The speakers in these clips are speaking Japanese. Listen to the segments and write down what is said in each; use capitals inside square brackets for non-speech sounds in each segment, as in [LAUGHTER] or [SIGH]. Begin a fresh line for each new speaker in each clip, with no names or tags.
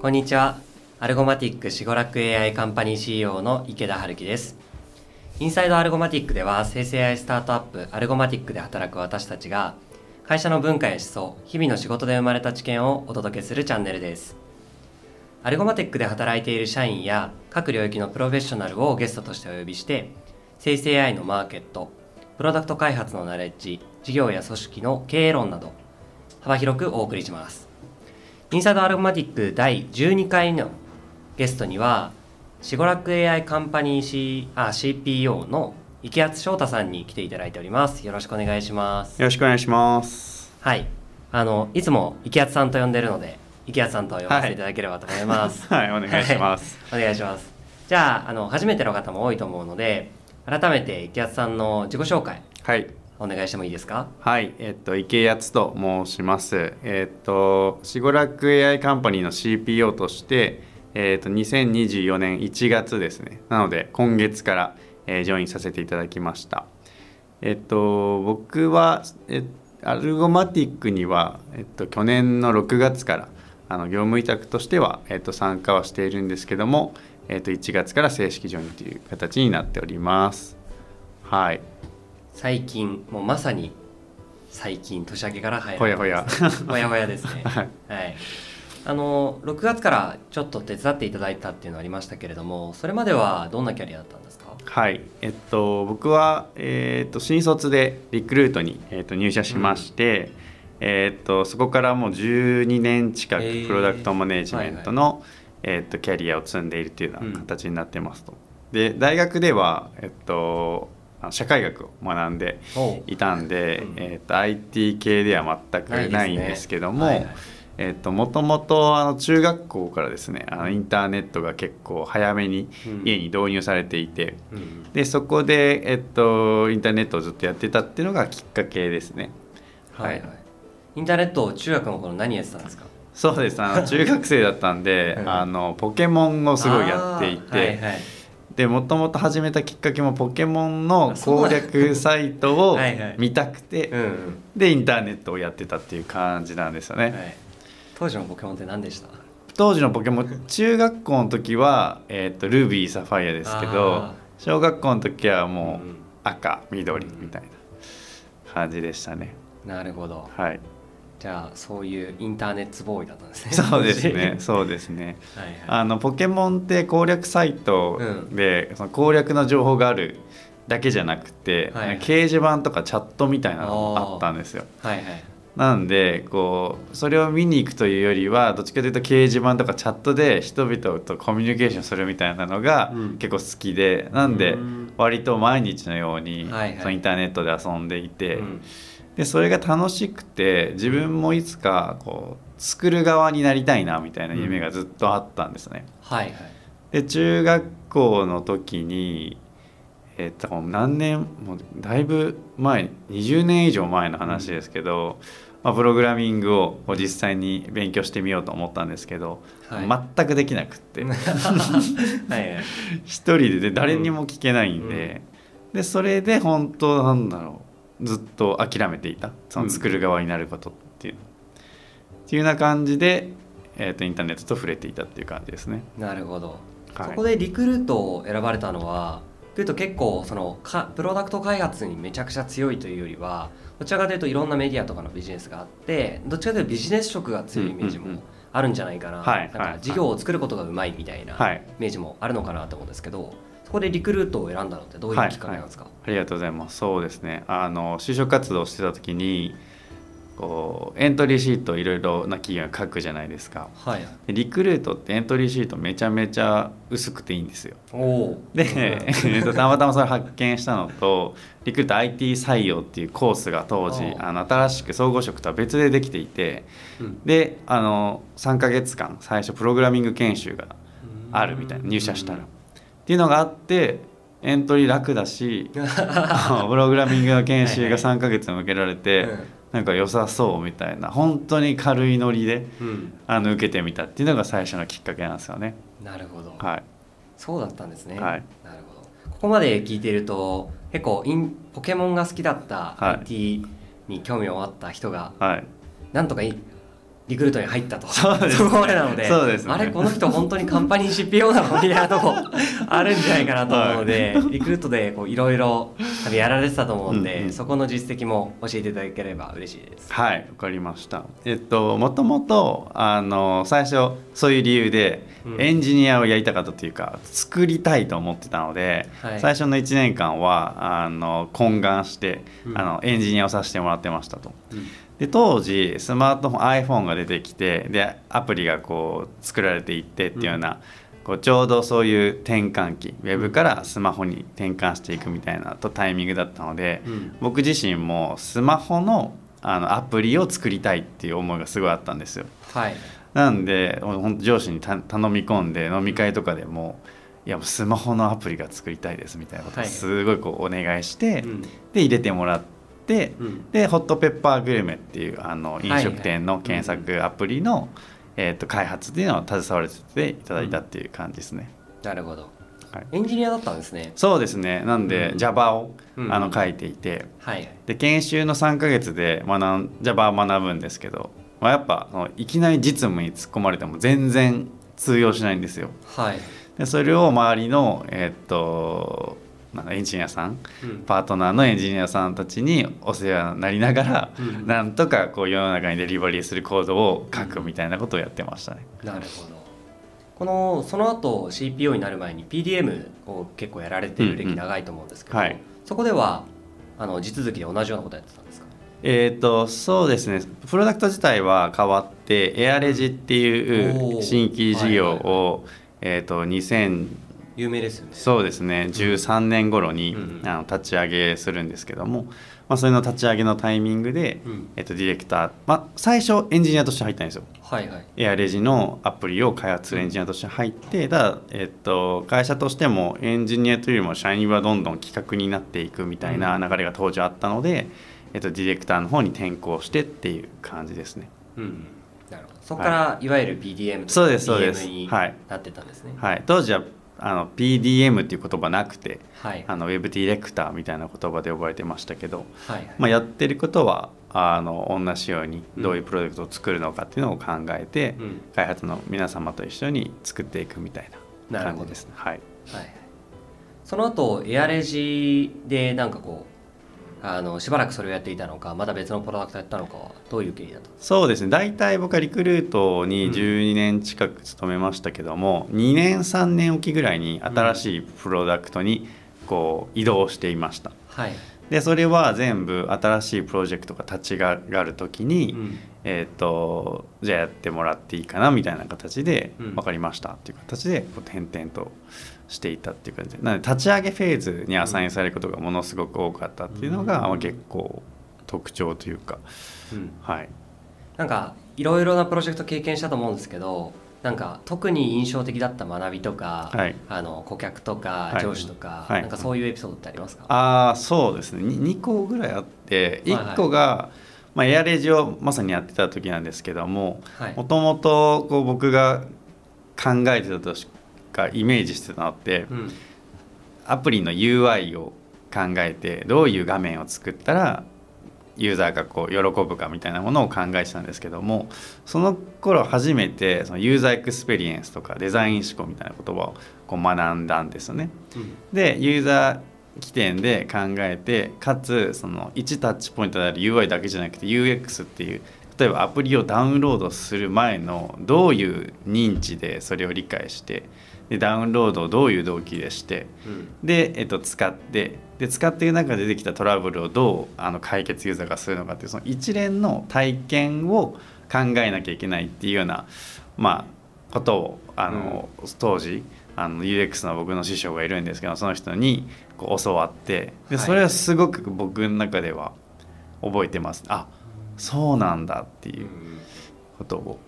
こんにちは。アルゴマティックシゴラック AI カンパニー CEO の池田春樹です。 Inside アルゴマティックでは生成 AI スタートアップアルゴマティックで働く私たちが会社の文化や思想、日々の仕事で生まれた知見をお届けするチャンネルです。アルゴマティックで働いている社員や各領域のプロフェッショナルをゲストとしてお呼びして生成 AI のマーケット、プロダクト開発のナレッジ、事業や組織の経営論など幅広くお送りします。インサイドアルゴマティック第12回のゲストには、シゴラック AI カンパニー、C、あ CPO の池谷翔太さんに来ていただいております。よろしくお願いします。
よろしくお願いします。
はい。あの、いつも池谷さんと呼んでるので、池谷さんと呼ばせていただければと思います。
はい、お願いします。
はいお願いします。じゃあ、あの、初めての方も多いと思うので、改めて池谷さんの自己紹介、
はい、
お願いしてもいいですか？
はい、えっと池谷と申します。えっとシゴラック AI カンパニーの CPO として、えっと2024年1月ですね。なので今月から、えージョインさせていただきました。えっと僕はえアルゴマティックにはえっと去年の6月からあの業務委託としてはえっと参加はしているんですけども、えっと1月から正式ジョインという形になっております。はい。
最近、もうまさに最近、年明けから入る。
ほやほや。
ほやほやですね。
は [LAUGHS] い
はい。あの、6月からちょっと手伝っていただいたっていうのはありましたけれども、それまではどんなキャリアだったんですか？
はい、えっと、僕は、えっと、新卒でリクルートに、えっと、入社しまして、えっと、そこからもう12年近くプロダクトマネジメントの、えっと、キャリアを積んでいるというような形になってますと。で大学では、えっと、社会学を学んで
お
いたんで、
うん。
えっと、IT 系では全くないんですけども、えっともともとあの中学校からですねあのインターネットが結構早めに
うん。
家に導入されていて、
うん。
でそこで、えっと、インターネットをずっとやってたっていうのがきっかけですね。
はい。はい。インターネットを中学の頃何やってたんですか？
そうです。あの中学生だったんで
うん [LAUGHS]
あのポケモンをすごいやっていて、
はいはい。
でもともと始めたきっかけもポケモンの攻略サイトを [LAUGHS]
はいはい
見たくて
うんうん。
でインターネットをやってたっていう感じなんですよね。
はい。当時のポケモンって何でした？
当時のポケモン中学校の時は、えっとルビーサファイアですけど
あ
小学校の時はも
うん
う赤緑みたいな感じでしたね。
なるほど。
はい
じゃあ、そういうインターネットボーイだったんですね。
そうですね、[LAUGHS] そうですね。
はいはい。
あのポケモンって攻略サイト
うん
で、その攻略の情報があるだけじゃなくて、
はいはい
掲示板とかチャットみたいなのがあったんですよ。
はいはい。
なんでこうそれを見に行くというよりはどっちかというと掲示板とかチャットで人々とコミュニケーションするみたいなのが
うん
結構好きで、なんで
うん
割と毎日のように
はいはい
そのインターネットで遊んでいて、
うん
でそれが楽しくて自分もいつかこう作る側になりたいなみたいな夢がずっとあったんですね。
はいはい。
で中学校の時にえっと何年もうだいぶ前20年以上前の話ですけど、まあ、プログラミングを実際に勉強してみようと思ったんですけど、
はい。
全くできなくって。[LAUGHS]
はいはい。
一人でで誰にも聞けないんで、でそれで本当なんだろうずっと諦めていた。その作る側になることっていう、っていうような感じで、えっとインターネットと触れていたっていう感じですね。
なるほど。
はい。
そこでリクルートを選ばれたのは、というと結構そのかプロダクト開発にめちゃくちゃ強いというよりはどちらかというといろんなメディアとかのビジネスがあってどっちかというとビジネス色が強いイメージも
うんうんうん。
あるんじゃないかな,、なんか事業を作ることがうまいみたいな
はい。
イメージもあるのかなと思うんですけどそこでリクルートを選んだのってどういうきっかけなんですか、
ありがとうございます。そうですね。あの就職活動をしてた時にこうエントリーシートいろいろな企業が書くじゃないですか。
はい
でリクルートってエントリーシートめちゃめちゃ薄くていいんですよ。で、えっとたまたまそれ発見したのとリクルート IT 採用っていうコースが当時あの新しく総合職とは別でできていて
うん
であの3ヶ月間最初プログラミング研修があるみたいな入社したら。っていうのがあってエントリー楽だし [LAUGHS] プログラミングの研修が3ヶ月も受けられて、なんか良さそうみたいな本当に軽いノリで
うん。うん
あの受けてみたっていうのが最初のきっかけなんですよね。
なるほど、
はい、
そうだったんですね、
はい。
なるほど。ここまで聞いていると結構インポケモンが好きだった
はい。
IT に興味をあった人が
はい、
なんとかいリクルートに入ったと。
そうですね。
こまでなので
そうですね。
あれこの人本当にカンパニー CPO なのみたいなとこあるんじゃないかなと思うので、リクルートでこういろいろ多分やられてたと思うんで、
うん。うん
そこの実績も教えていただければ嬉しいです。
はい、わかりました。えっと、もともと、あの、最初、そういう理由で、
うん。
エンジニアをやりたかったというか、作りたいと思ってたので、
はい。
最初の1年間は、あの、懇願して、
うん。
あの、エンジニアをさせてもらってましたと。
うん。
で当時スマートフォン iPhone が出てきてでアプリがこう作られていってっていうような、こうちょうどそういう転換期ウェブからスマホに転換していくみたいなとタイミングだったので、
うん
僕自身もスマホのあのアプリを作りたいっていう思いがすごいあったんですよ。
はい
なんで本当上司にた頼み込んで飲み会とかでも「いやもうスマホのアプリが作りたいです」みたいなことを
はい
すごいこうお願いして、
うん
で入れてもらって。
うん。
でホットペッパーグルメっていうあの飲食店の
はい
検索アプリの、えー、と開発っていうのを携わらせていただいたっていう感じですね。
なるほど。
はい、
エンジニアだったんですね。
そうですね。なんで
うん。
Java を、
うん。
あの書いていて
はい。
で研修の3ヶ月で学ん Java を学ぶんですけど、まあ、やっぱそのいきなり実務に突っ込まれても全然通用しないんですよ。
はい、
でそれを周りの、えっとエンジニアさん
うん。
パートナーのエンジニアさんたちにお世話になりながら、
うん。
なんとかこう世の中にデリバリーするコードを書くみたいなことをやってましたね。
なるほど。このその後 CPO になる前に PDM を結構やられてる歴
うんうん。
長いと思うんですけど、
はい。
そこではあの地続きで同じようなことやってたんですか？
えっ、とそうですね。プロダクト自体は変わってエアレジっていう新規事業
はい
を、えっ、と2000
有名ですよね。
そうですね。13年頃に、
うん。
あの立ち上げするんですけども、まあ、それの立ち上げのタイミングで、
うん。
えっとディレクター、まあ、最初エンジニアとして入ったんですよ。
はいはい。
エアレジのアプリを開発するエンジニアとして入って、ただ、えっと、会社としてもエンジニアというよりも社員はどんどん企画になっていくみたいな流れが当時あったので、えっと、ディレクターの方に転向してっていう感じですね。
うん。なるほど。そこからい。わゆる PDM とか
そうですそうです。
DM に
はい。
なってたんですね。
はい、当時はあの PDM っていう言葉なくて
はい。
あのウェブディレクターみたいな言葉で呼ばれてましたけど、
はいはい。
まあ、やってることはあの同じように
うん
どういうプロジェクトを作るのかっていうのを考えて、
うん。
開発の皆様と一緒に作っていくみたいな感じです。ね。はい。
はいはい。その後エアレジでなんかこうあのしばらくそれをやっていたのかまた別のプロダクトやったのかはどういう経緯だった？んです
そうですね。大体僕はリクルートに12年近く勤めましたけども、2年3年おきぐらいに新しいプロダクトにこう移動していました。
かはい、
でそれは全部新しいプロジェクトが立ち上がる時に、
うん。
えー、とじゃあやってもらっていいかなみたいな形で、
うん。
分かりましたっていう形でこう転々としていたっていう感じ。でなので立ち上げフェーズにアサインされることがものすごく多かったっていうのが、結構特徴というか、
うん。
はい、
なんかいろいろなプロジェクト経験したと思うんですけどなんか特に印象的だった学びとか、
はい。
あの顧客とか
はい。
上司とか、
はい。
なんかそういうエピソードってありますか、
ああそうですね。2, 2個ぐらいあって
はいはい。
1個が、まあ、エアレジをまさにやってた時なんですけども
はい。
もともとこう僕が考えてたとしかイメージしてたのって、
うん
アプリの UI を考えてどういう画面を作ったらユーザーがこう喜ぶかみたいなものを考えてたんですけどもその頃初めてそのユーザーエクスペリエンスとかデザイン思考みたいな言葉をこう学んだんですよね。
うん
でユーザー起点で考えてかつその1タッチポイントである UI だけじゃなくて UX っていう例えばアプリをダウンロードする前のどういう認知でそれを理解してでダウンロードをどういう動機でして
うん
で、えっと、使ってで使っている中で出てきたトラブルをどうあの解決ユーザーがするのかっていうその一連の体験を考えなきゃいけないっていうような、まあ、ことをあの、当時あの UX の僕の師匠がいるんですけどその人にこう教わってで
はい
それはすごく僕の中では覚えてます。あそうなんだっていうことを。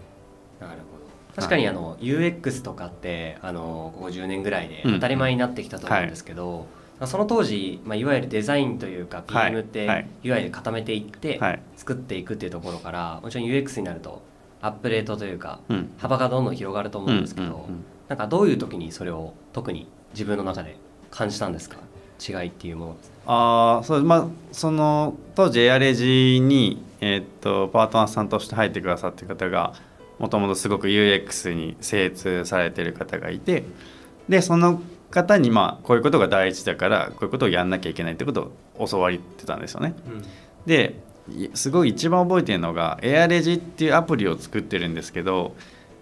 確かにあの UX とかってあのここ10年ぐらいで
うん。
当たり前になってきたと思うんですけど、その当時、まあ、いわゆるデザインというか
はい。
PM って
はい。
UI で固めていって
はい。
作っていくっていうところからもちろん UX になるとアップデートというか
うん。
幅がどんどん広がると思うんですけど、
うんうんうん。
なんかどういう時にそれを特に自分の中で感じたんですか？違いっていうもの。
ああそうまあその当時エアレジにえーっとパートナーさんとして入ってくださってる方がもともとすごく UX に精通されてる方がいてでその方にまあこういうことが大事だからこういうことをやんなきゃいけないってことを教わってたんですよね。ですごい一番覚えてるのがエアレジっていうアプリを作ってるんですけど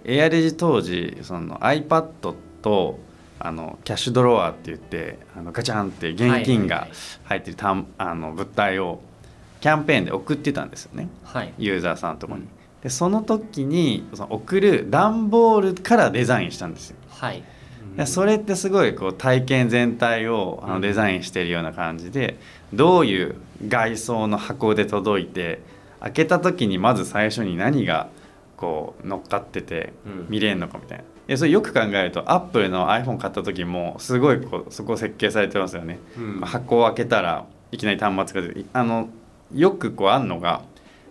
エアレジ当時その iPad とあのキャッシュドロワーって言ってあのガチャンって現金が入ってるたんあの物体をキャンペーンで送ってたんですよね
はい
ユーザーさんのところに。
うん
でその時にその送る段ボールからデザインしたんですよ。
はい
でそれってすごいこう体験全体をあ
うん
のデザインしてるような感じでどういう外装の箱で届いて開けた時にまず最初に何がこう乗っかってて
うん
見れるのかみたいな。でそれよく考えるとアップルの iPhone 買った時もすごいこうそこ設計されてますよね。
うん
箱を開けたらいきなり端末が出てあのよくこうあんのが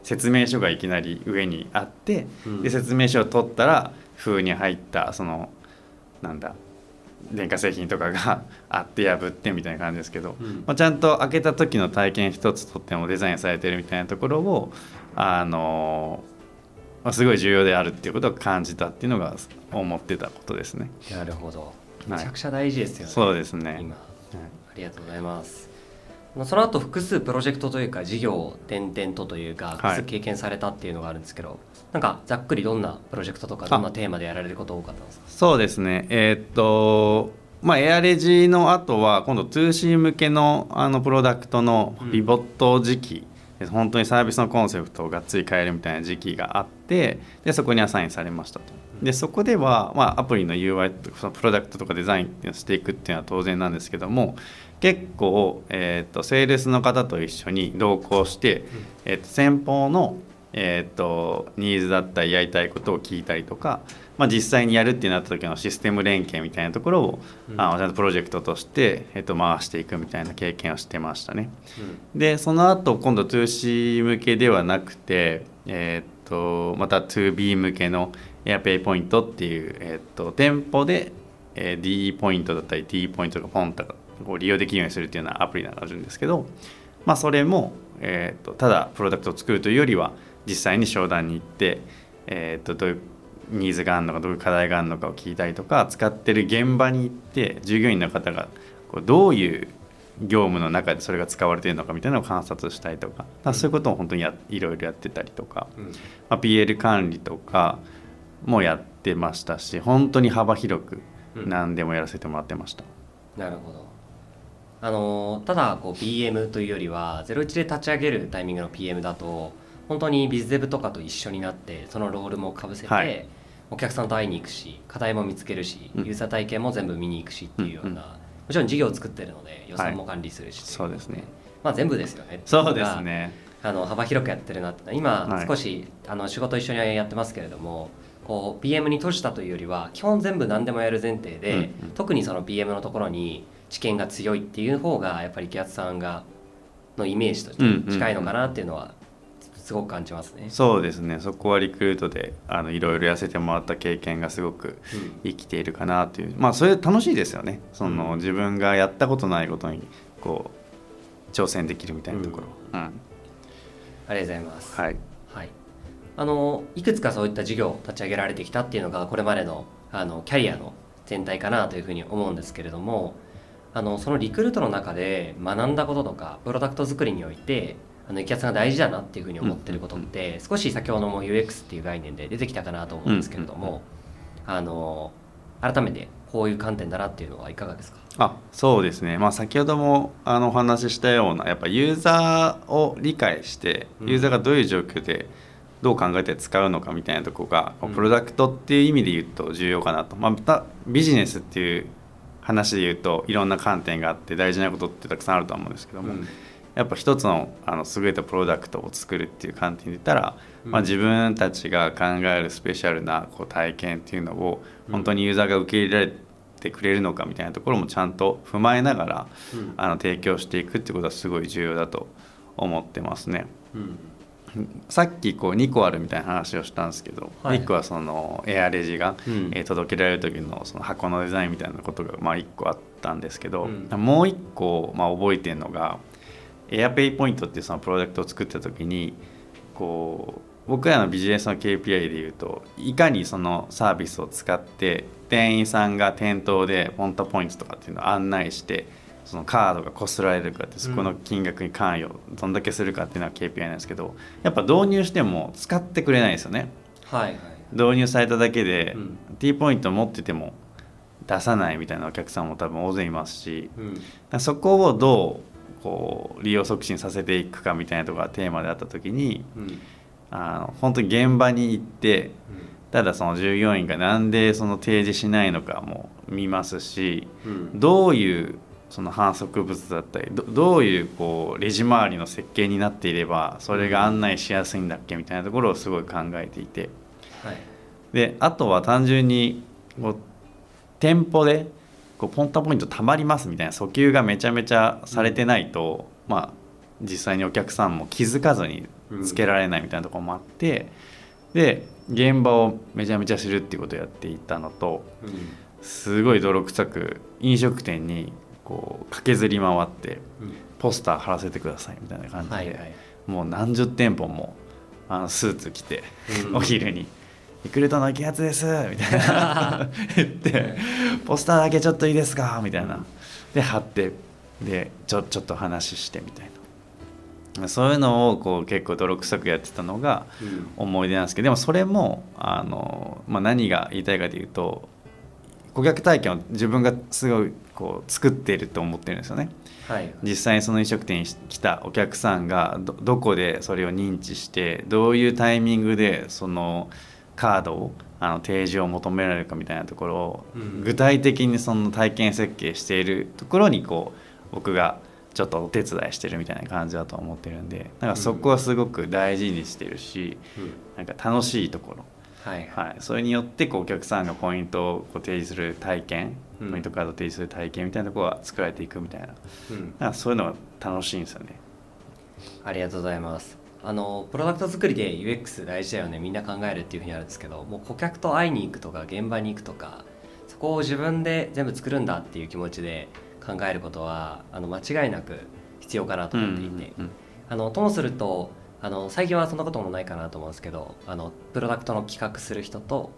説明書がいきなり上にあって
うん。
で説明書を取ったら封に入ったそのなんだ電化製品とかが [LAUGHS] あって破ってみたいな感じですけど、
うん。
まあ、ちゃんと開けた時の体験一つとってもデザインされてるみたいなところをあのまあすごい重要であるっていうことを感じたっていうのが思ってたことですね。
なるほど。
はい。
めちゃくちゃ大事ですよね、
そうですね。
今。
はい。
ありがとうございます。まあその後複数プロジェクトというか事業を転々とというか複数経験されたっていうのがあるんですけど、なんかざっくりどんなプロジェクトとかどんなテーマでやられること多かったんですか？
そうですね、えーっと、まあ、エアレジの後は、今度 2C 向けのあのプロダクトの
うん
ピボット時期、本当にサービスのコンセプトをがっつり変えるみたいな時期があって、でそこにアサインされましたと。でそこでは、まあ、アプリの UI とかそのプロダクトとかデザインっていうのをしていくっていうのは当然なんですけども結構、えー、とセールスの方と一緒に同行して、えー、と先方の、えー、とニーズだったりやりたいことを聞いたりとか、まあ、実際にやるってなった時のシステム連携みたいなところを、
うん。
あのちゃんとプロジェクトとして、えー、と回していくみたいな経験をしてましたね。でその後今度 2C 向けではなくて、えー、とまた 2B 向けの AirPay ポイントっていう、えー、と店舗で、えー D ポイントだったり T ポイントとかポンとかこう利用できるようにするっていうようなアプリがあるんですけど、まあ、それも、えー、とただプロダクトを作るというよりは実際に商談に行って、えー、とどういうニーズがあるのかどういう課題があるのかを聞いたりとか使ってる現場に行って従業員の方がこうどういう業務の中でそれが使われているのかみたいなのを観察したりとかだからそういうことを本当にやいろいろやってたりとか、
うん。
まあ、PL 管理とかもやってましたし本当に幅広く
うん。
何でもやらせてもらってました。
なるほどあのただこう PM というよりは01で立ち上げるタイミングの PM だと本当にビズデブとかと一緒になってそのロールもかぶせて、
はい。
お客さんと会いに行くし課題も見つけるし、
うん。
ユーザー体験も全部見に行くしっていうような、
うんうん。
もちろん事業を作ってるので予算も管理するし、
そうですね。
まあ全部ですよね。
そうですね。
あの幅広くやってるなって今
はい。
少し、あの仕事一緒にやってますけれどもこう PM に閉じたというよりは基本全部何でもやる前提で、
うんうん。
特にその PM のところに知見が強いっていう方がやっぱり気圧さんがのイメージとして近いのかなっていうのはすごく感じますね。
そうですね。そこはリクルートであのいろいろやらせてもらった経験がすごく
うん。
生きているかなという。まあそれ楽しいですよね。その、
うん。
自分がやったことないことにこう挑戦できるみたいなところ、うん。
ありがとうございます。
はい。
はい、あのいくつかそういった事業を立ち上げられてきたっていうのがこれまでのあのキャリアの全体かなというふうに思うんですけれどもあのそのリクルートの中で学んだこととかプロダクト作りにおいてあの池谷さんが大事だなっていうふうに思ってることって、少し先ほども UX っていう概念で出てきたかなと思うんですけれども、あの改めてこういう観点だなっていうのはいかがですか？
あそうですね、まあ、先ほどもあのお話ししたようなやっぱユーザーを理解して
うん。
ユーザーがどういう状況でどう考えて使うのかみたいなところが、
うん。
プロダクトっていう意味で言うと重要かなと、まあ、またビジネスっていう話で言うといろんな観点があって大事なことってたくさんあるとは思うんですけども、
うん。
やっぱ一つのあの優れたプロダクトを作るっていう観点で言ったら、
うん。
まあ、自分たちが考えるスペシャルなこう体験っていうのを
うん。
本当にユーザーが受け入れられてくれるのかみたいなところもちゃんと踏まえながら
うん。
あの提供していくってことはすごい重要だと思ってますね。
うん
さっきこう2個あるみたいな話をしたんですけど、
はい。
1個はそのエアレジが、
うん。
えー届けられる時のその箱のデザインみたいなことがまあ1個あったんですけど、
うん。
もう1個まあ覚えてるのがエアペイポイントっていうそのプロダクトを作った時にこう僕らのビジネスの KPI でいうといかにそのサービスを使って店員さんが店頭でポンタポイントとかっていうのを案内してそのカードがこすられるかってそこの金額に関与どんだけするかっていうのは KPI なんですけどやっぱ導入しても使ってくれないですよね。
はいはい。
導入されただけで、
うん。
T ポイント持ってても出さないみたいなお客さんも多分大勢いますし
うん。
そこをどうこう利用促進させていくかみたいなところがテーマであった時に
うん。
あの本当に現場に行ってただその従業員がなんでその提示しないのかも見ますし
うん。
どういうその反則物だったりどどういうこうレジ周りの設計になっていればそれが案内しやすいんだっけみたいなところをすごい考えていて。
はい。
であとは単純にこう店舗でこうポンタポイントたまりますみたいな訴求がめちゃめちゃされてないと、まあ実際にお客さんも気づかずにつけられないみたいなところもあって、で現場をめちゃめちゃ知るっていうことをやっていたのとすごい泥臭く飲食店にこう駆けずり回ってポスター貼らせてくださいみたいな感じで、
はいはい。
もう何十店舗もあのスーツ着て、
うん。
お昼に「リクルートの池谷です」みたいな [LAUGHS] 言って「ポスターだけちょっといいですか?」みたいな。で貼ってでちょちょっと話してみたいな。そういうのをこう結構泥臭くやってたのが
うん。
思い出なんですけどでもそれもあの、まあ、何が言いたいかというと顧客体験を自分がすごいこう作っていると思ってるんですよね。
はい。
実際にその飲食店に来たお客さんがどどこでそれを認知してどういうタイミングでそのカードをあの提示を求められるかみたいなところを
うん。
具体的にその体験設計しているところにこう僕がちょっとお手伝いしてるみたいな感じだと思ってるんでなんかそこはすごく大事にしてるし
うん。
なんか楽しいところ
はい
はい、それによってこうお客さんがポイントをこう提示する体験、
うん。
ポイントカードを提示する体験みたいなところが作られていくみたいな。
うん。
なんかそういうのが楽しいんですよね。
ありがとうございます。あのプロダクト作りで UX 大事だよね。みんな考えるっていうふうにあるんですけどもう顧客と会いに行くとか現場に行くとかそこを自分で全部作るんだっていう気持ちで考えることはあの間違いなく必要かなと思っていて、
うん。
あのともするとあの最近はそんなこともないかなと思うんですけどあのプロダクトの企画する人と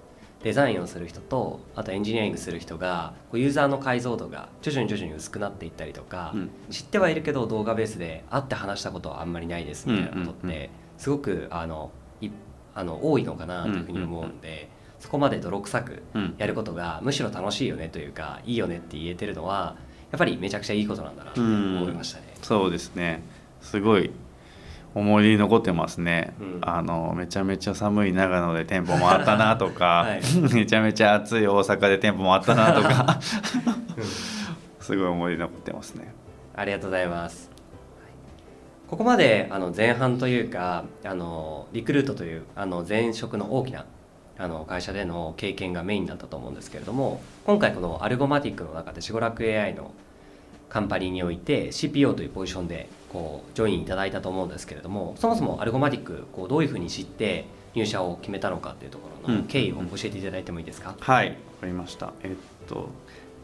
デザインをする人とあとエンジニアリングする人がこうユーザーの解像度が徐々に徐々に薄くなっていったりとか、
うん。
知ってはいるけど動画ベースで会って話したことはあんまりないですみたいなことっ
うんうんう
てすごくあのいあの多いのかなというふうに思うんで、そこまで泥臭く
うん。
やることがむしろ楽しいよねというかいいよねって言えてるのはやっぱりめちゃくちゃいいことなんだなと思いましたね。
そうですね。すごい思い出に残ってますね、
うん
あのめちゃめちゃ寒い長野で店舗回ったなとか、[LAUGHS]
はい
めちゃめちゃ暑い大阪で店舗回ったなとか [LAUGHS] [LAUGHS] すごい思い出に残ってますね。
ありがとうございます。ここまであの前半というかあのリクルートというあの前職の大きなあの会社での経験がメインだったと思うんですけれども今回このアルゴマティックの中でシゴラク AI のカンパニーにおいて CPO というポジションでこうジョインいただいたと思うんですけれどもそもそもアルゴマティックこうどういうふうに知って入社を決めたのかっていうところ
うん。
の経緯を教えていただいてもいいですか、
はいわかりました。えっと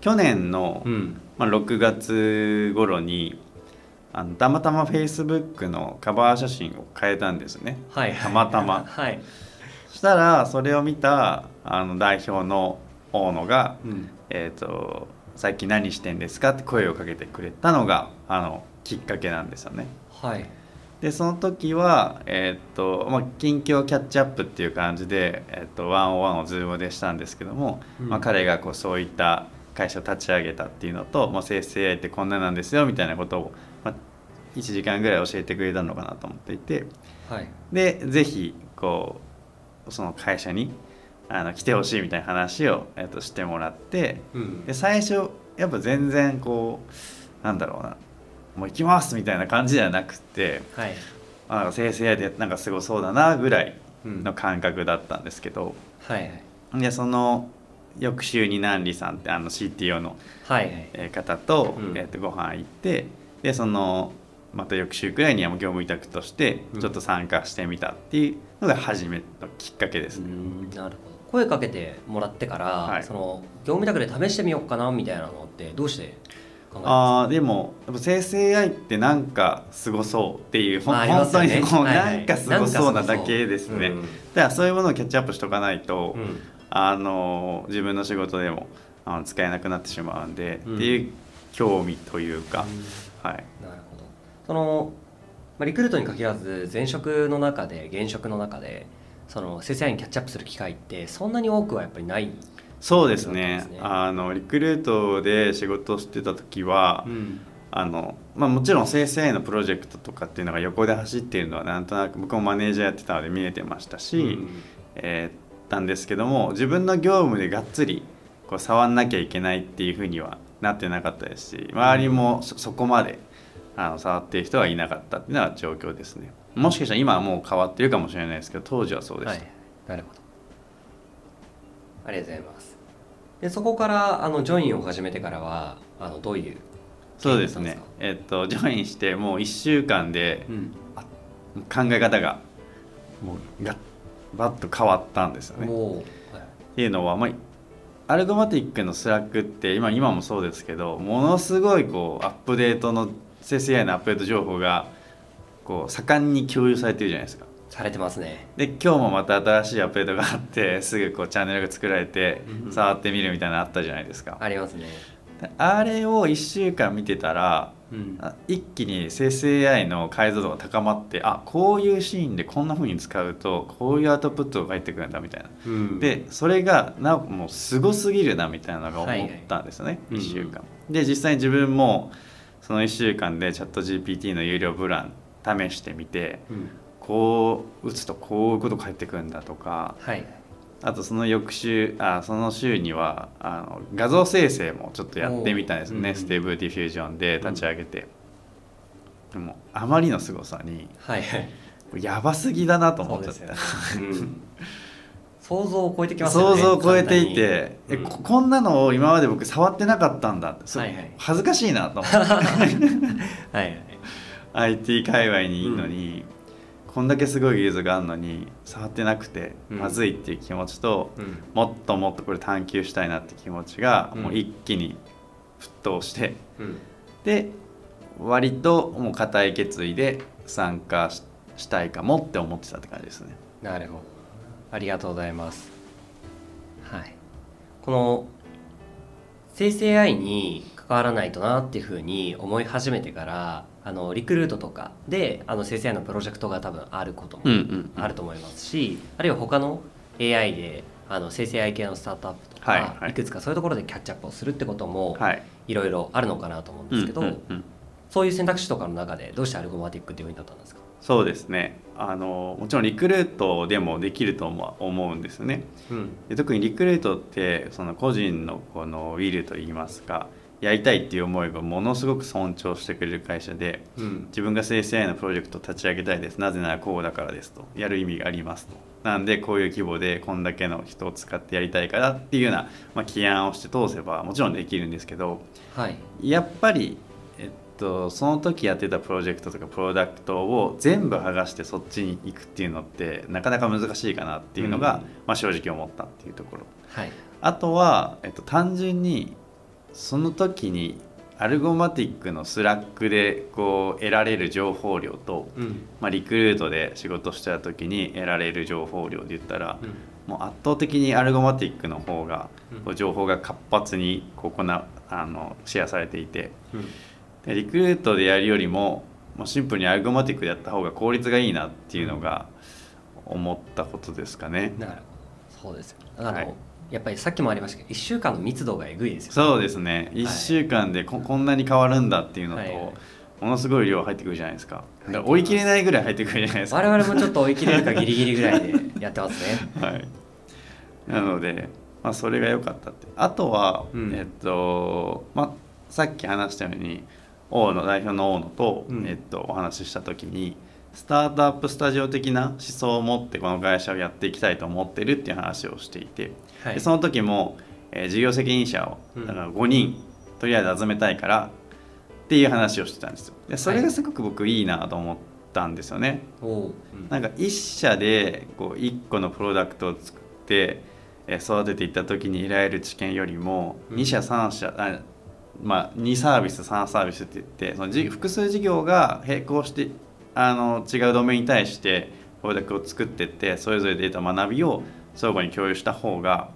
去年の、
うん。
まあ、6月頃にあのたまたま Facebook のカバー写真を変えたんですね。
はい。
たまたま。[LAUGHS]
はい、
そしたらそれを見たあの代表の大野が
うん「
えー、と最近何してんですか?」って声をかけてくれたのがあのきっかけなんですよね。
はい
でその時は、えーとまあ、近況キャッチアップっていう感じで、えー、とワンオワンを Zoom でしたんですけども、
うん
まあ、彼がこうそういった会社を立ち上げたっていうのと、まあ、生成 AI ってこんななんですよみたいなことを、まあ、1時間ぐらい教えてくれたのかなと思っていて
はい
でぜひこうその会社にあの来てほしいみたいな話を、えー、としてもらって
うん。
で最初やっぱ全然こうなんだろうなもう行きますみたいな感じじゃなくて
はい。
あなんか生成 AI でなんかすごそうだなぐらい
うん。
の感覚だったんですけど、
はいはい。
でその翌週に南里さんってあの CTO の方と,、
うん。
えー、とご飯行ってでそのまた翌週くらいにはもう業務委託として
うん。
ちょっと参加してみたっていうのが初めのきっかけですね。
なるほど声かけてもらってから、
はい。
その業務委託で試してみようかなみたいなのってどうして
あーでもやっぱ生成 AI ってなんかすごそうっていう、
まあ
本当にこう、
はいはい。
なんかすごそうなだけですね、
う。ん。
だからそういうものをキャッチアップしとかないと、
うん。
あの自分の仕事でもあの使えなくなってしまうんで、
うん。
っていう興味というか、はい。
なるほど。その、まあ、リクルートに限らず前職の中で現職の中でその生成 AI にキャッチアップする機会ってそんなに多くはやっぱりない、
そうですね。
ね。
あのリクルートで仕事をしてた時は、
ん。
あのまあ、もちろん生成のプロジェクトとかっていうのが横で走っているのはなんとなく僕もマネージャーやってたので見えてましたし、
うん
えーたんですけども自分の業務でがっつりこう触んなきゃいけないっていうふうにはなってなかったですし周りもそそこまであの触っている人はいなかったっていうのは状況ですねもしかしたら今はもう変わってるかもしれないですけど当時はそうでした、
はい、なるほど。ありがとうございます。でそこからあのジョインを始めてからはあのどういう
そうですね。えっとジョインしてもう1週間で
うん。
考え方がもうガッバッと変わったんですよね。
もう、はい
っていうのは、まあ、アルゴマティックのスラックって今今もそうですけどものすごいこうアップデートの生成 AI のアップデート情報がこう盛んに共有されてるじゃないですか。
されてますね
で今日もまた新しいアップデートがあってすぐこうチャンネルが作られて
うん
触ってみるみたいなのあったじゃないですか。
ありますね
であれを1週間見てたら
うん
あ一気に生成 AI の解像度が高まってあこういうシーンでこんな風に使うとこういうアウトプットが返ってくるんだみたいな。
うん
でそれがなもうすごすぎるなみたいなのが思ったんですよね、
はいはい
1週間。で実際に自分もその1週間でチャット GPT の有料プラン試してみて
うん。
こう打つとこういうこと返ってくるんだとか
はい。
あとその翌週あその週にはあの画像生成もちょっとやってみたんですね、
うん
ステーブルディフュージョンで立ち上げて、でもあまりの凄さに
はいはい。
やばすぎだなと思っちゃって。
そうですよね、うん。想像を超えてきますよね。
想像を超えていて、
簡単に。
えここんなのを今まで僕触ってなかったんだって、そ
はいはい。
恥ずかしいなと思って。
はいはい
IT 界隈にいるのに、こんだけすごい技術があるのに触ってなくて
うん。
まずいっていう気持ちと、
うん。
もっともっとこれ探求したいなって気持ちが、
うん。
もう一気に沸騰して
うん。
で割ともう固い決意で参加ししたいかもって思ってたって感じですね。
なるほど。ありがとうございます。はい。この生成 AI に関わらないとなっていうふうに思い始めてからあのリクルートとかであの生成 AI のプロジェクトが多分あることも
うんうん
あると思いますし、あるいは他の AI であの生成 AI 系のスタートアップとか、
はい
い
はい。
くつかそういうところでキャッチアップをするってことも、
はい、
いろいろあるのかなと思うんですけど、
うんうんうん。
そういう選択肢とかの中でどうしてアルゴマティックっていうふうになったんですか？
そうですね。あのもちろんリクルートでもできると思思うんですね。
うん。
で特にリクルートってその個人のこのウィルといいますかやりたいっていう思いがものすごく尊重してくれる会社で
うん。
自分が生成 AI のプロジェクトを立ち上げたいです。なぜならこうだからですと。やる意味がありますと。なんでこういう規模でこんだけの人を使ってやりたいからっていうような、まあ、起案をして通せばもちろんできるんですけど
はい。
やっぱり、えっと、その時やってたプロジェクトとかプロダクトを全部剥がしてそっちに行くっていうのってなかなか難しいかなっていうのが、
うん。
まあ、正直思ったっていうところ。
はい。
あとは、えっと、単純にその時に Algomatic の Slack でこう得られる情報量と、
うん。
まあ、リクルートで仕事してた時に得られる情報量で言ったら、もう圧倒的に Algomatic の方が
うん。
こう情報が活発にこうこなあのシェアされていて
うん。
でリクルートでやるよりももうシンプルにアルゴマティックでやった方が効率がいいなっていうのが思ったことですかね。
そうですよ。あの、
はい
やっぱりさっきもありましたけど1週間の密度がえぐいですよ
そうですね。1週間でここんなに変わるんだっていうのと、
はい。はい
ものすごい量入ってくるじゃないですか。追い切れないぐらい入ってくるじゃないですか、
我々もちょっと追い切れるかギリギリぐらいでやってますね。[LAUGHS]
はい、なので、まあ、それが良かったって。あとは、
うん。
えっと、まあ、さっき話したように大野代表の大野と、
うん。
えっと、お話しした時にスタートアップスタジオ的な思想を持ってこの会社をやっていきたいと思ってるっていう話をしていて、
はい。
でその時も、えー事業責任者を
うん。
だから5人、とりあえず集めたいからっていう話をしてたんですよ。でそれがすごく僕いいなと思ったんですよね、
おう。
なんか1社でこう1個のプロダクトを作ってえー育てていった時に得られる知見よりも
うん。
2社3社あまあ、2サービス3サービスって言ってそのじ複数事業が並行してあの違うドメインに対してプロダクトを作っていってそれぞれデータ学びを相互に共有した方が、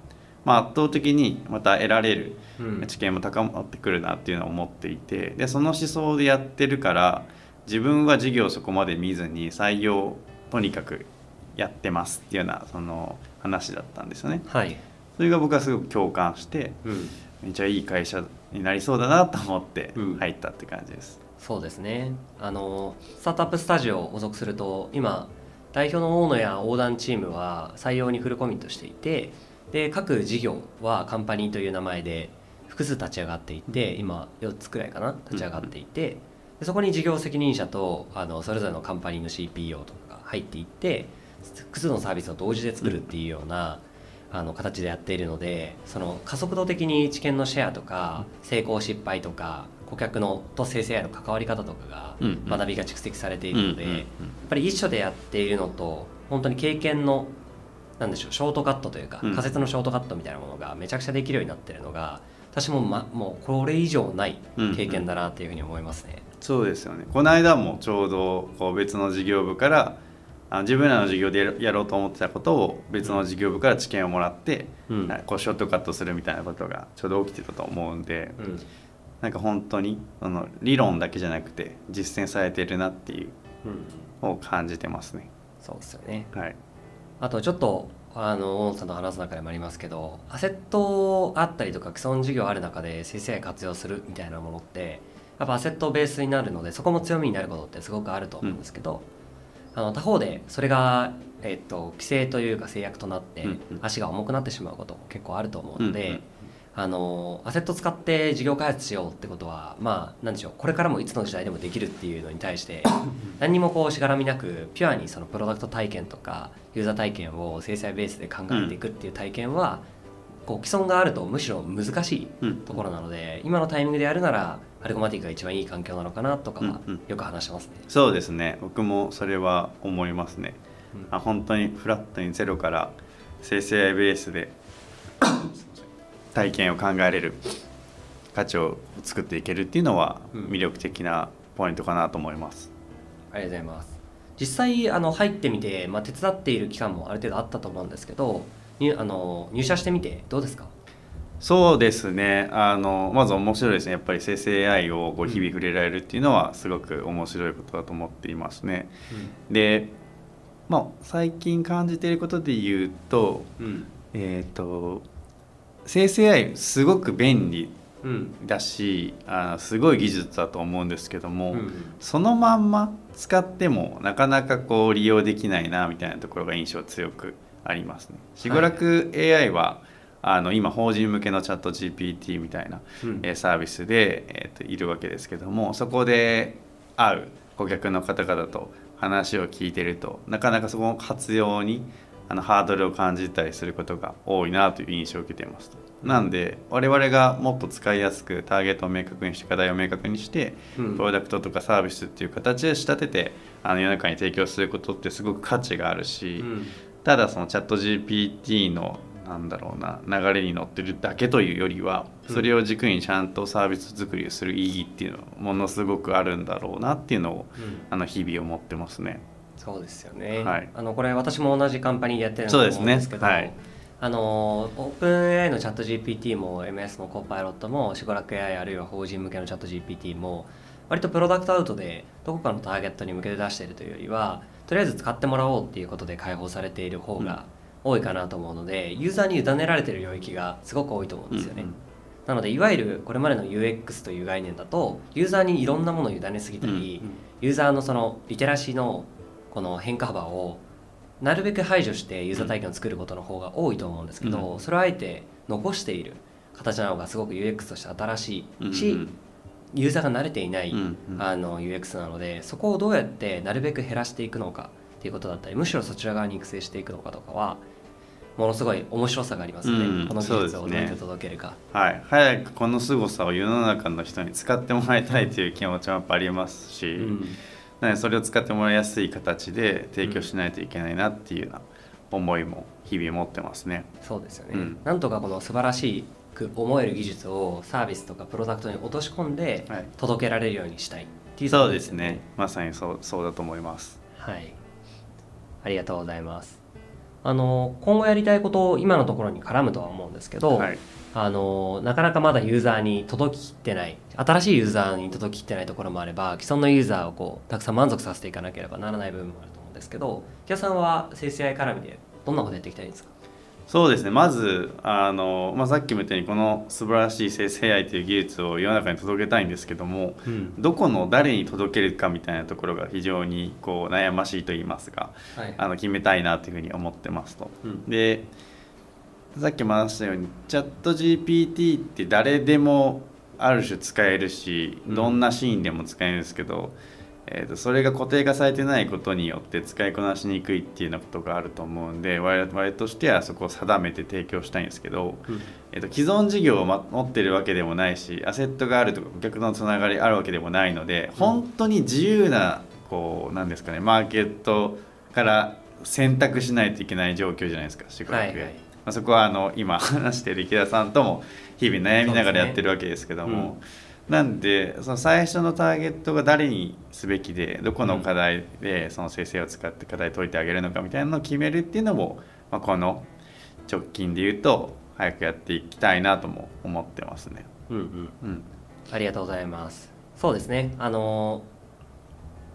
まあ、圧倒的にまた得られる
うん。
知見も高まってくるなっていうのを思っていてでその思想でやってるから自分は事業をそこまで見ずに採用とにかくやってますっていうようなその話だったんですよね。
はい、
それが僕はすごく共感して
うん、
めっちゃいい会社になりそうだなと思って
うん。
入ったって感じです。
そうですね。あのスタートアップスタジオを補足すると今代表の大野や横断チームは採用にフルコミットしていてで各事業はカンパニーという名前で複数立ち上がっていて今4つくらいかな立ち上がっていてでそこに事業責任者とあのそれぞれのカンパニーの CPO とかが入っていって複数のサービスを同時で作るっていうような、あの形でやっているのでその加速度的に知見のシェアとか成功失敗とか顧客のと生成 AI の関わり方とかが学びが蓄積されているので、やっぱり一緒でやっているのと本当に経験のなんでしょうショートカットというか、
うん。
仮説のショートカットみたいなものがめちゃくちゃできるようになってるのが私も,、ま、もうこれ以上ない経験だなっていうふうに思いますね。
そうですよね。この間もちょうどこう別の事業部からあの自分らの授業でやろうと思ってたことを別の事業部から知見をもらって、
うん。
はいこうショートカットするみたいなことがちょうど起きてたと思うんで、
うん
なんか本当にあの理論だけじゃなくて実践されてるなっていうを感じてますね。
そうですよね。
はい、
あとちょっとあの大野さんと話す中でもありますけどアセットあったりとか既存事業ある中で生成 AI 活用するみたいなものってやっぱアセットベースになるのでそこも強みになることってすごくあると思うんですけど、あの他方でそれが、えっと規制というか制約となって
うんうん。
足が重くなってしまうことも結構あると思うので、
うんうん
あのアセット使って事業開発しようってことはまあなんでしょう。これからもいつの時代でもできるっていうのに対して [LAUGHS] 何にもこうしがらみなくピュアにそのプロダクト体験とかユーザー体験を生成ベースで考えていくっていう体験は、こう既存があるとむしろ難しい
うん
ところなので今のタイミングでやるならアルゴマティックが一番いい環境なのかなとかはよく話してますね。
そうですね。僕もそれは思いますね。
うん。
あ本当にフラットにゼロから生成 AI ベースで体験を考えれる価値を作っていけるっていうのは
うん。
魅力的なポイントかなと思います。
ありがとうございます。実際あの入ってみて、まあ、手伝っている期間もある程度あったと思うんですけど入あの入社してみてどうですか？
そうですね。あのまず面白いですね。やっぱり生成 AI をこう日々触れられるっていうのはすごく面白いことだと思っていますね。で、まあ、最近感じていることで言うと,、
うん。
えー、と生成 AI すごく便利
うん。
だしあすごい技術だと思うんですけども、
うん
そのまんま使ってもなかなかこう利用できないなみたいなところが印象強くありますね。しごらく AI は、あの今法人向けのチャット GPT みたいな、
うん。
えーサービスで、えーといるわけですけどもそこで会う顧客の方々と話を聞いてるとなかなかそこの活用にあのハードルを感じたりすることが多いなという印象を受けています。なんで我々がもっと使いやすくターゲットを明確にして課題を明確にして
うん
プロダクトとかサービスっていう形で仕立ててあの世の中に提供することってすごく価値があるし、
うん
ただそのチャット GPT のなんだろうな流れに乗ってるだけというよりは
うん
それを軸にちゃんとサービス作りをする意義っていうのはものすごくあるんだろうなっていうのを
うん
あの日々思ってますね。
そうですよね、
はい。
あのこれ私も同じカンパニーでやってるんですけど
はい。
あのオープン AI のチャット GPT も MS のコパイロットもしばらく AI あるいは法人向けのチャット GPT も割とプロダクトアウトでどこかのターゲットに向けて出しているというよりはとりあえず使ってもらおうっていうことで開放されている方が多いかなと思うので、ユーザーに委ねられている領域がすごく多いと思うんですよね。
うんうん。
なのでいわゆるこれまでの UX という概念だとユーザーにいろんなものを委ねすぎたり、
うん。
ユーザーのそのリテラシーのこの変化幅をなるべく排除してユーザー体験を作ることの方が多いと思うんですけど、
うん。
それをあえて残している形なのがすごく UX として新しいし、
うん
ユーザーが慣れていない、
うんうん。
あの UX なのでそこをどうやってなるべく減らしていくのかっていうことだったりむしろそちら側に育成していくのかとかはものすごい面白さがありますよね、
うん
この技術をどうやって届けるか。
はい、早くこの凄さを世の中の人に使ってもらいたいという気持ちもやっぱありますし、
うん
なのでそれを使ってもらいやすい形で提供しないといけないなっていうような思いも日々持ってますね。
そうですよね、
うん。
なんとかこの素晴らしいく思える技術をサービスとかプロダクトに落とし込んで
はい。
届けられるようにしたいっていうところ
そうですね。まさにそうそうだと思います。
はい。ありがとうございます。あの今後やりたいこと今のところに絡むとは思うんですけど、
はい
あのなかなかまだユーザーに届ききってない。新しいユーザーに届ききってないところもあれば既存のユーザーをこうたくさん満足させていかなければならない部分もあると思うんですけど木屋さんは生成 AI 絡みでどんなことやっていきたいんですか？
そうですね。まずあの、まあ、さっきも言ったようにこの素晴らしい生成 AI という技術を世の中に届けたいんですけども
うん。
どこの誰に届けるかみたいなところが非常にこう悩ましいと言いますか
はい。
あの決めたいなというふうに思ってますと。
うん。
でさっきも話したようにチャット GPT って誰でもある種使えるし
うん。
どんなシーンでも使えるんですけど、えー、とそれが固定化されてないことによって使いこなしにくいっていうようなことがあると思うんで我々としてはそこを定めて提供したいんですけど、
うん。
えー、と既存事業をま持ってるわけでもないしアセットがあるとか顧客のつながりあるわけでもないので、本当に自由なこうなんですかねマーケットから選択しないといけない状況じゃないですか宿泊
はいはい
まあ、そこはあの今話している池田さんとも日々悩みながらやってるわけですけども、なんでその最初のターゲットが誰にすべきでどこの課題でその生成を使って課題解いてあげるのかみたいなのを決めるっていうのも、まあ、この直近で言うと早くやっていきたいなとも思ってますね。
うんうん。
うん、
ありがとうございます。そうですね。あの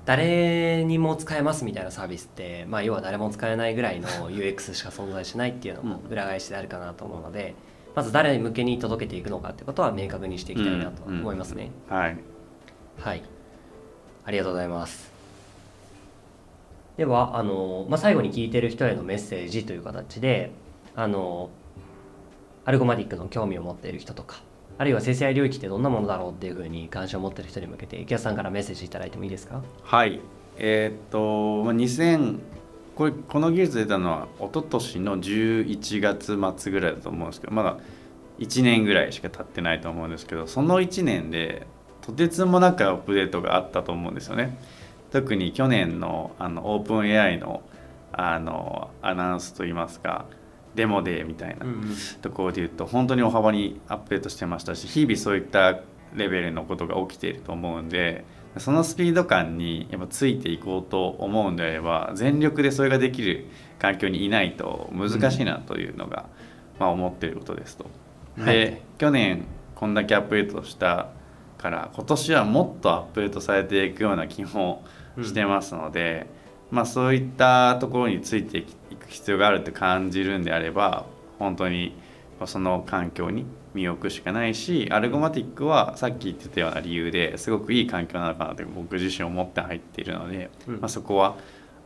誰にも使えますみたいなサービスって、まあ、要は誰も使えないぐらいの UX しか存在しないっていうのも
うん。
裏返しであるかなと思うので、まず誰に向けに届けていくのかってことは明確にしていきたいなと思いますね、
はい、
はい。ありがとうございます。ではあの、まあ、最後に聞いてる人へのメッセージという形であのアルゴマティックの興味を持っている人とかあるいは生成 AI 領域ってどんなものだろうっていうふうに関心を持ってる人に向けて池谷さんからメッセージいただいてもいいですか？
はい、えーっと2000これこの技術出たのは一昨年の11月末ぐらいだと思うんですけどまだ1年ぐらいしか経ってないと思うんですけどその1年でとてつもなくアップデートがあったと思うんですよね。特に去年のあのオープン AI のあのアナウンスといいますかデモデーみたいなところで言うと本当に大幅にアップデートしてましたし日々そういったレベルのことが起きていると思うんでそのスピード感にやっぱついていこうと思うんであれば全力でそれができる環境にいないと難しいなというのが、まあ、思っていることですと。で、
はい。
去年こんだけアップデートしたから今年はもっとアップデートされていくような気もしてますので、まあ、そういったところについていく必要があると感じるんであれば本当にその環境に身を置くしかないしアルゴマティックはさっき言ってたような理由ですごくいい環境なのかなと僕自身思って入っているので、
うん。
まあ、そこは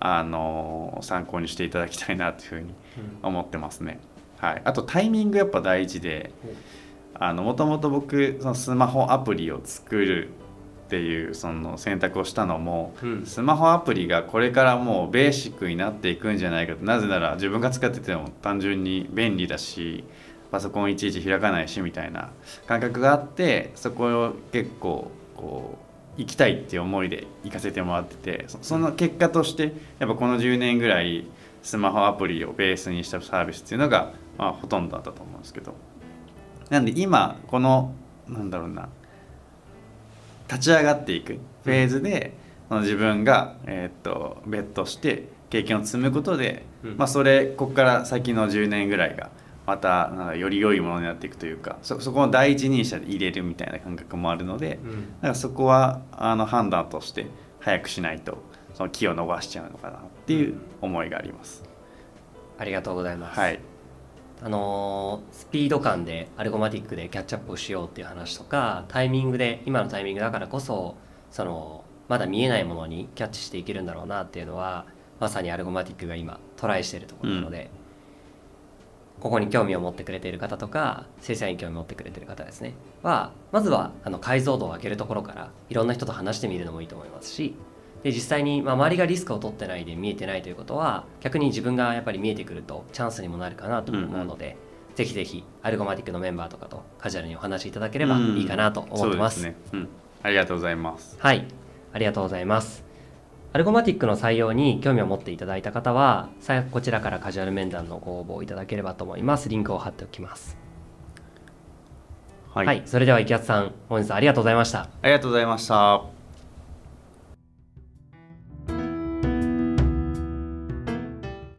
あの参考にしていただきたいなというふうに思ってますね。はい、あとタイミングやっぱ大事でもともと僕そのスマホアプリを作るっていうその選択をしたのも
うん。
スマホアプリがこれからもうベーシックになっていくんじゃないかとなぜなら自分が使ってても単純に便利だしパソコンいちいち開かないしみたいな感覚があってそこを結構こう行きたいっていう思いで行かせてもらっててそその結果としてやっぱこの10年ぐらいスマホアプリをベースにしたサービスっていうのが、まあ、ほとんどだったと思うんですけど。なんで今このなんだろうな立ち上がっていくフェーズで、その自分が、えーっとベットして経験を積むことで、
うん。
まあ、それここから先の10年ぐらいがまたなんかより良いものになっていくというかそそこの第一人者で入れるみたいな感覚もあるので、
うん。
だからそこはあの判断として早くしないとその木を伸ばしちゃうのかなっていう思いがあります。
ありがとうございます、
はい、
あのースピード感でアルゴマティックでキャッチアップをしようっていう話とかタイミングで今のタイミングだからこそそのまだ見えないものにキャッチしていけるんだろうなっていうのはまさにアルゴマティックが今トライしているところなので、ここに興味を持ってくれている方とか生成 AI に興味を持ってくれてる方ですね。はまずはあの解像度を上げるところからいろんな人と話してみるのもいいと思いますしで実際に、まあ、周りがリスクを取ってないで見えてないということは逆に自分がやっぱり見えてくるとチャンスにもなるかなと思うので、ぜひぜひアルゴマティックのメンバーとかとカジュアルにお話しいただければいいかなと思ってます。
そうですね、うん、ありがとうございます。
はい、ありがとうございます。アルゴマティックの採用に興味を持っていただいた方は、さこちらからカジュアル面談のご応募いただければと思います。リンクを貼っておきます。
はい、
はい、それでは池谷さん本日はありがとうございました
ありがとうございました。